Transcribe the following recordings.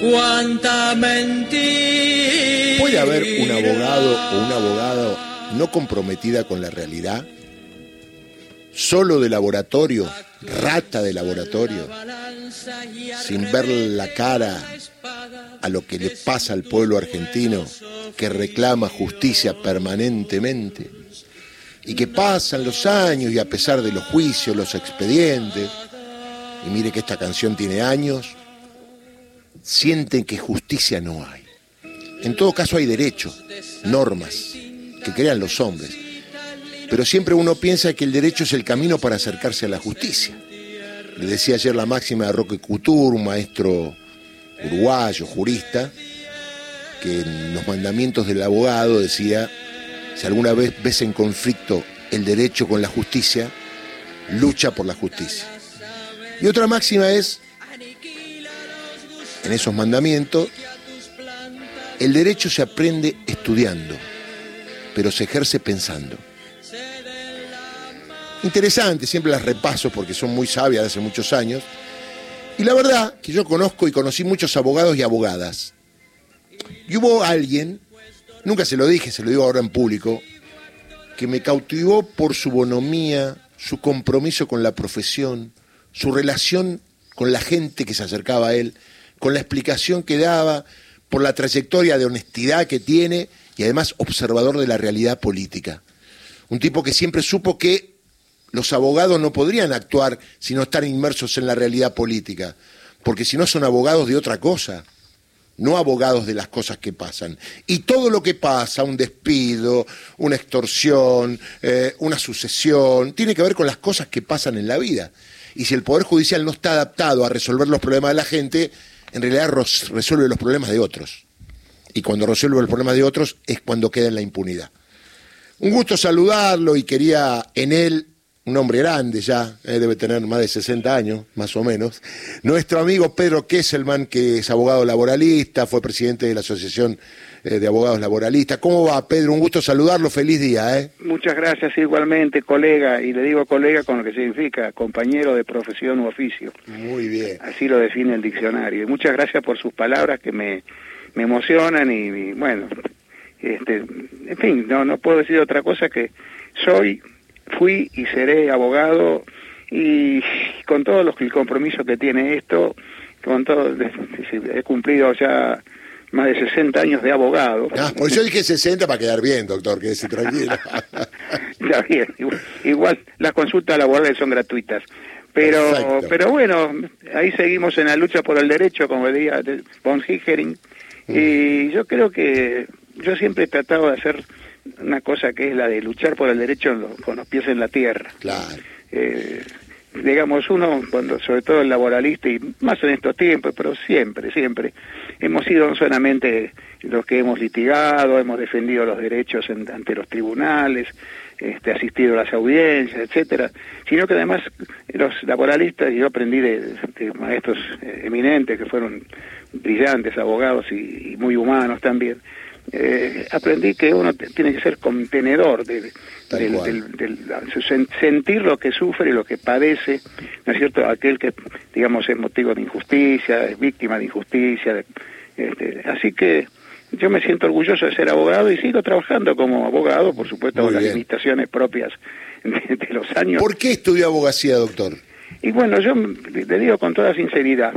cuánta mentira. ¿Puede haber un abogado o un abogado no comprometida con la realidad? Solo de laboratorio, rata de laboratorio, sin ver la cara a lo que le pasa al pueblo argentino que reclama justicia permanentemente y que pasan los años y a pesar de los juicios, los expedientes, y mire que esta canción tiene años, sienten que justicia no hay. En todo caso hay derechos, normas que crean los hombres, pero siempre uno piensa que el derecho es el camino para acercarse a la justicia. Le decía ayer la máxima de Roque Couture, un maestro uruguayo, jurista, que en los mandamientos del abogado decía, si alguna vez ves en conflicto el derecho con la justicia, lucha por la justicia. Y otra máxima es, en esos mandamientos, el derecho se aprende estudiando, pero se ejerce pensando. Interesante, siempre las repaso porque son muy sabias de hace muchos años. Y la verdad que yo conozco y conocí muchos abogados y abogadas. Y hubo alguien, nunca se lo dije, se lo digo ahora en público, que me cautivó por su bonomía, su compromiso con la profesión, su relación con la gente que se acercaba a él, con la explicación que daba, por la trayectoria de honestidad que tiene y además observador de la realidad política. Un tipo que siempre supo que los abogados no podrían actuar si no están inmersos en la realidad política, porque si no son abogados de otra cosa, no abogados de las cosas que pasan. Y todo lo que pasa, un despido, una extorsión, eh, una sucesión, tiene que ver con las cosas que pasan en la vida. Y si el Poder Judicial no está adaptado a resolver los problemas de la gente, en realidad resuelve los problemas de otros. Y cuando resuelve los problemas de otros es cuando queda en la impunidad. Un gusto saludarlo y quería en él, un hombre grande ya, eh, debe tener más de 60 años, más o menos, nuestro amigo Pedro Kesselman, que es abogado laboralista, fue presidente de la Asociación de Abogados Laboralistas. ¿Cómo va, Pedro? Un gusto saludarlo, feliz día. ¿eh? Muchas gracias, igualmente, colega, y le digo colega con lo que significa compañero de profesión u oficio. Muy bien. Así lo define el diccionario. Y muchas gracias por sus palabras que me, me emocionan y, bueno, este, en fin, no, no puedo decir otra cosa que soy, fui y seré abogado y con todo los, el compromiso que tiene esto, con todo, he cumplido ya más de 60 años de abogado. Ah, pues yo dije 60 para quedar bien, doctor, que se tranquilo. ya bien, igual, las consultas laborales son gratuitas. Pero, pero bueno, ahí seguimos en la lucha por el derecho, como decía von Higgering, mm. y yo creo que yo siempre he tratado de hacer una cosa que es la de luchar por el derecho con los pies en la tierra. Claro. Eh, digamos, uno, cuando sobre todo el laboralista, y más en estos tiempos, pero siempre, siempre, hemos sido no solamente los que hemos litigado, hemos defendido los derechos ante los tribunales, este, asistido a las audiencias, etcétera, sino que además los laboralistas, y yo aprendí de, maestros eh, eminentes que fueron brillantes abogados y muy humanos también, eh, aprendí que uno tiene que ser contenedor de, sentir lo que sufre y lo que padece, ¿no es cierto? Aquel que, digamos, es motivo de injusticia, es víctima de injusticia. este, así que yo me siento orgulloso de ser abogado y sigo trabajando como abogado, por supuesto, con las limitaciones propias de, los años. ¿Por qué estudió abogacía, doctor? Y bueno, yo le digo con toda sinceridad,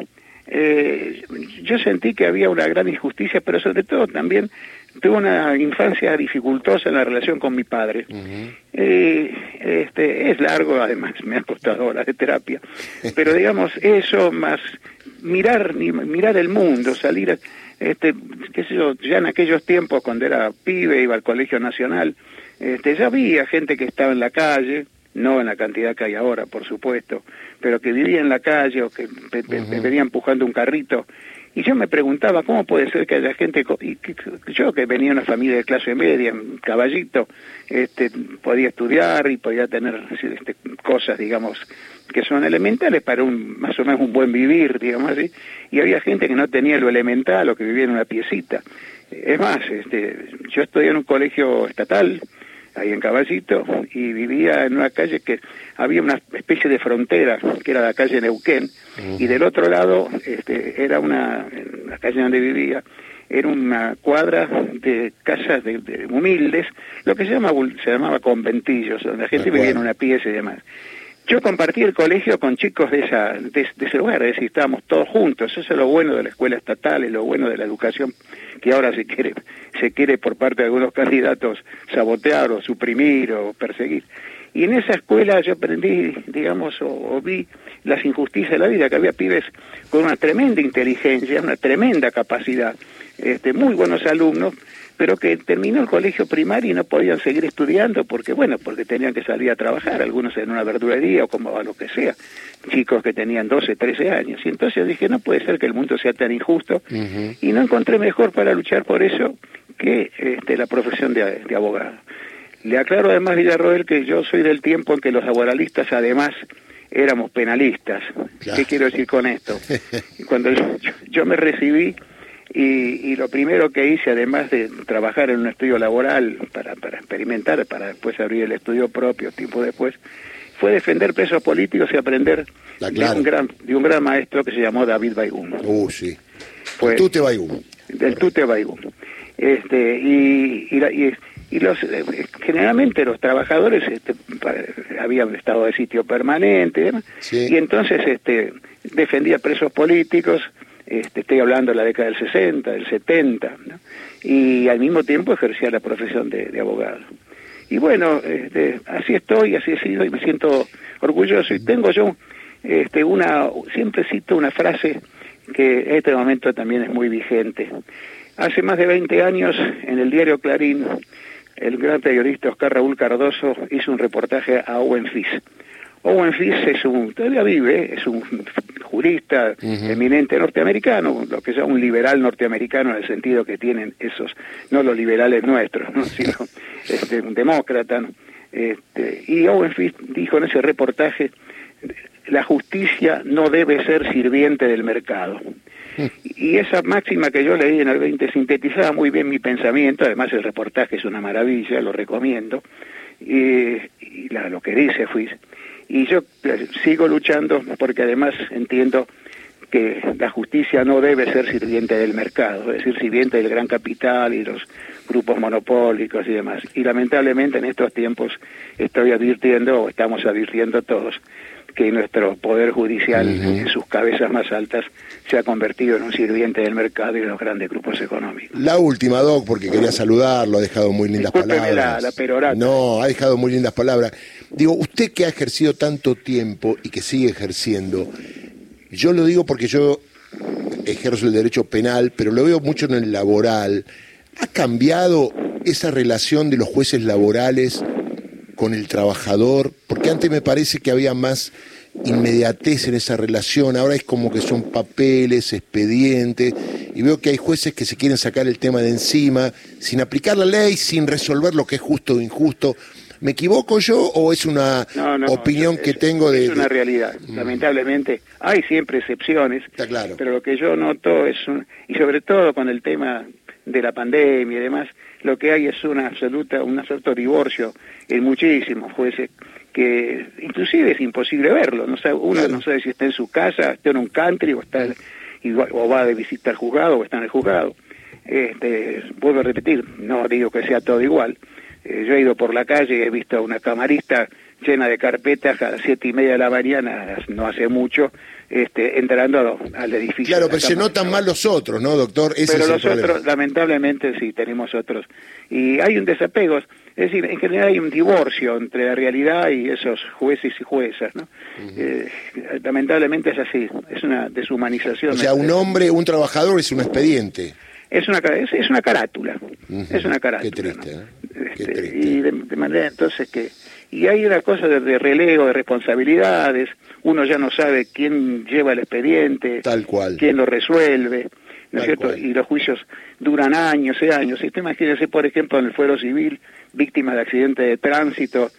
eh, yo sentí que había una gran injusticia, pero sobre todo también tuve una infancia dificultosa en la relación con mi padre. eh, este, es largo, además, me ha costado horas de terapia, pero digamos, eso más mirar, mirar el mundo, salir, este, qué sé yo, ya en aquellos tiempos cuando era pibe, iba al Colegio Nacional, este, ya había gente que estaba en la calle, no en la cantidad que hay ahora, por supuesto, pero que vivía en la calle o que venía empujando un carrito. Y yo me preguntaba, ¿cómo puede ser que haya gente, y yo que venía de una familia de clase media, caballito, este, podía estudiar y podía tener este, cosas, digamos, que son elementales para un más o menos un buen vivir, digamos así, y había gente que no tenía lo elemental o que vivía en una piecita. Es más, este, yo estudié en un colegio estatal, ahí en Caballito, y vivía en una calle que había una especie de frontera, que era la calle Neuquén, y del otro lado este, era una, en la calle donde vivía, era una cuadra de casas de, humildes, lo que se, llama, se llamaba conventillos, donde la gente vivía en una pieza y demás. Yo compartí el colegio con chicos de, esa, de, ese lugar, es decir, estábamos todos juntos. Eso es lo bueno de la escuela estatal, es lo bueno de la educación que ahora se quiere, se quiere por parte de algunos candidatos sabotear o suprimir o perseguir. Y en esa escuela yo aprendí, digamos, o, vi las injusticias de la vida, que había pibes con una tremenda inteligencia, una tremenda capacidad, este, muy buenos alumnos, pero que terminó el colegio primario y no podían seguir estudiando porque, bueno, porque tenían que salir a trabajar, algunos en una verdulería o como a lo que sea, chicos que tenían 12, 13 años. Y entonces dije, no puede ser que el mundo sea tan injusto y no encontré mejor para luchar por eso que este, la profesión de, abogado. Le aclaro además, Villarroel, que yo soy del tiempo en que los laboralistas además éramos penalistas. ¿Qué quiero decir con esto? Cuando yo me recibí y, lo primero que hice, además de trabajar en un estudio laboral para, para experimentar, para después abrir el estudio propio tiempo después, fue defender presos políticos y aprender de, un gran, de un gran maestro que se llamó David Baigún. Uh, sí. el Tute Baigún. Del Tute Baigún. Este, y, y, los, eh, generalmente los trabajadores este, habían estado de sitio permanente y entonces este, defendía presos políticos este, estoy hablando de la década del 60, del 70, y al mismo tiempo ejercía la profesión de, abogado. Y bueno, este, así estoy, así he sido y me siento orgulloso. Y tengo yo este, una, siempre cito una frase que en este momento también es muy vigente. Hace más de 20 años, en el diario Clarín, el gran periodista Oscar Raúl Cardoso hizo un reportaje a Owen Fis. Owen Fis es un, todavía vive, es un jurista eminente norteamericano, lo que sea un liberal norteamericano en el sentido que tienen esos, no los liberales nuestros, sino este, un demócrata. Este, y Owen Fitz dijo en ese reportaje, la justicia no debe ser sirviente del mercado. Y esa máxima que yo leí en el 20 sintetizaba muy bien mi pensamiento, además el reportaje es una maravilla, lo recomiendo, y, lo que dice Fitz y yo eh, sigo luchando porque además entiendo que la justicia no debe ser sirviente del mercado, es decir, sirviente del gran capital y los grupos monopólicos y demás. Y lamentablemente en estos tiempos estoy advirtiendo, o estamos advirtiendo todos, que nuestro poder judicial en sus cabezas más altas se ha convertido en un sirviente del mercado y de los grandes grupos económicos. La última, Doc, porque quería saludarlo, ha dejado muy lindas palabras. La, no, ha dejado muy lindas palabras. Digo, usted que ha ejercido tanto tiempo y que sigue ejerciendo, yo lo digo porque yo ejerzo el derecho penal, pero lo veo mucho en el laboral. ¿Ha cambiado esa relación de los jueces laborales con el trabajador? Porque antes me parece que había más inmediatez en esa relación, ahora es como que son papeles, expedientes, y veo que hay jueces que se quieren sacar el tema de encima, sin aplicar la ley, sin resolver lo que es justo o injusto. ¿Me equivoco yo o es una opinión que tengo de...? Es una realidad, mm. lamentablemente. Hay siempre excepciones, Está claro. pero lo que yo noto es, y sobre todo con el tema de la pandemia y demás, lo que hay es una absoluta, un absoluto divorcio en muchísimos jueces que inclusive es imposible verlo, no sabe, uno no sabe si está en su casa, está en un country o está o va de visita al juzgado o está en el juzgado. Este, vuelvo a repetir, no digo que sea todo igual, eh, yo he ido por la calle y he visto a una camarista llena de carpetas a las siete y media de la mañana, no hace mucho, este, entrando al edificio. Claro, pero se notan más los otros, ¿no, doctor? pero los otros, lamentablemente, sí, tenemos otros. Y hay un desapego, es decir, en general hay un divorcio entre la realidad y esos jueces y juezas, ¿no? Eh, lamentablemente es así, es una deshumanización. O sea, un hombre, un trabajador es un expediente es una es, una carátula es una carátula qué triste, ¿eh? Este, y de, manera entonces que y hay una cosa de, de, relevo de responsabilidades uno ya no sabe quién lleva el expediente tal cual. quién lo resuelve ¿no es cierto? y los juicios duran años y años. Y usted imagínese por ejemplo en el fuero civil víctima de accidente de tránsito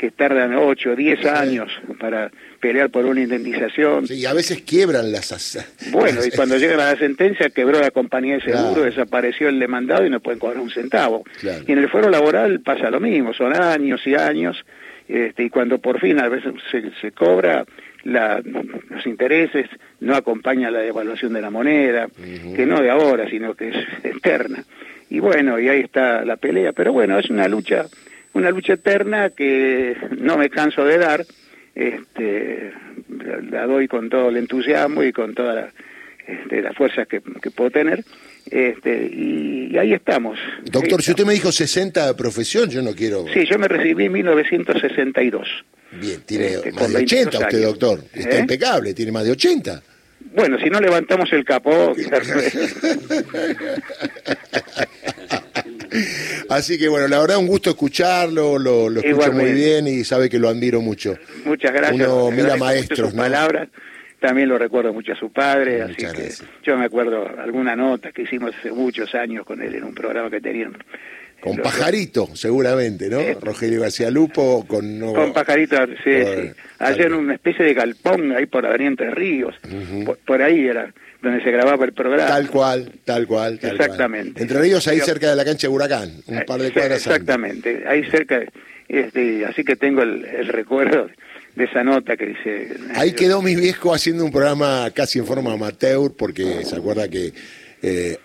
que tardan 8, 10 años para pelear por una indemnización. Sí, y a veces quiebran las... as- Bueno, y cuando llegan a la sentencia, quebró la compañía de seguro, Claro. desapareció el demandado y no pueden cobrar un centavo. Claro. Y en el fuero laboral pasa lo mismo, son años y años, este, y cuando por fin a veces se, se cobra, la, los intereses no acompañan la devaluación de la moneda, que no de ahora, sino que es eterna. Y bueno, y ahí está la pelea, pero bueno, es una lucha, una lucha eterna que no me canso de dar, este, la, doy con todo el entusiasmo y con todas la, este, las fuerzas que, que puedo tener, este, y, y ahí estamos. Doctor, Ahí si usted me dijo 60 de profesión, yo no quiero... Sí, yo me recibí en 1962. Bien, tiene Este, más de 80 22 usted, años. doctor. Está ¿Eh? impecable, tiene más de 80. Bueno, si no levantamos el capó, Así que bueno, la verdad un gusto escucharlo, lo, lo escucho muy bien y sabe que lo admiro mucho. muchas gracias. Uno mira maestros, sus ¿no? palabras. También lo recuerdo mucho a su padre, Muchas así que yo me acuerdo alguna nota que hicimos hace muchos años con él en un programa que tenían. Con Los- Pajarito, seguramente, ¿no? Eh, Rogelio García Lupo, con... no- Con Pajarito, sí, en una especie de galpón, ahí por Avenida Entre Ríos. por, por ahí era donde se grababa el programa. Tal cual, tal cual. tal cual. Exactamente. Entre Ríos, ahí Yo- cerca de la cancha de Huracán, un Eh, par de cuadras antes. Exactamente, ahí cerca, este, así que tengo el, el recuerdo de esa nota que dice... Ahí quedó mi viejo haciendo un programa casi en forma amateur, porque se acuerda que eh,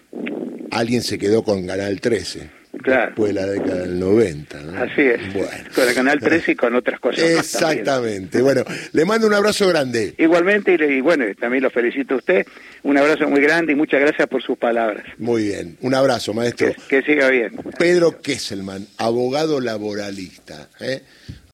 alguien se quedó con Canal 13. Claro. Después de la década del 90. ¿no? Así es, Bueno. con el Canal 13 y con otras cosas más. Exactamente. Bueno, le mando un abrazo grande. Igualmente, y, bueno, también lo felicito a usted, un abrazo muy grande y muchas gracias por sus palabras. Muy bien. Un abrazo, maestro. Que, que siga bien. Pedro Kesselman, abogado laboralista. ¿eh?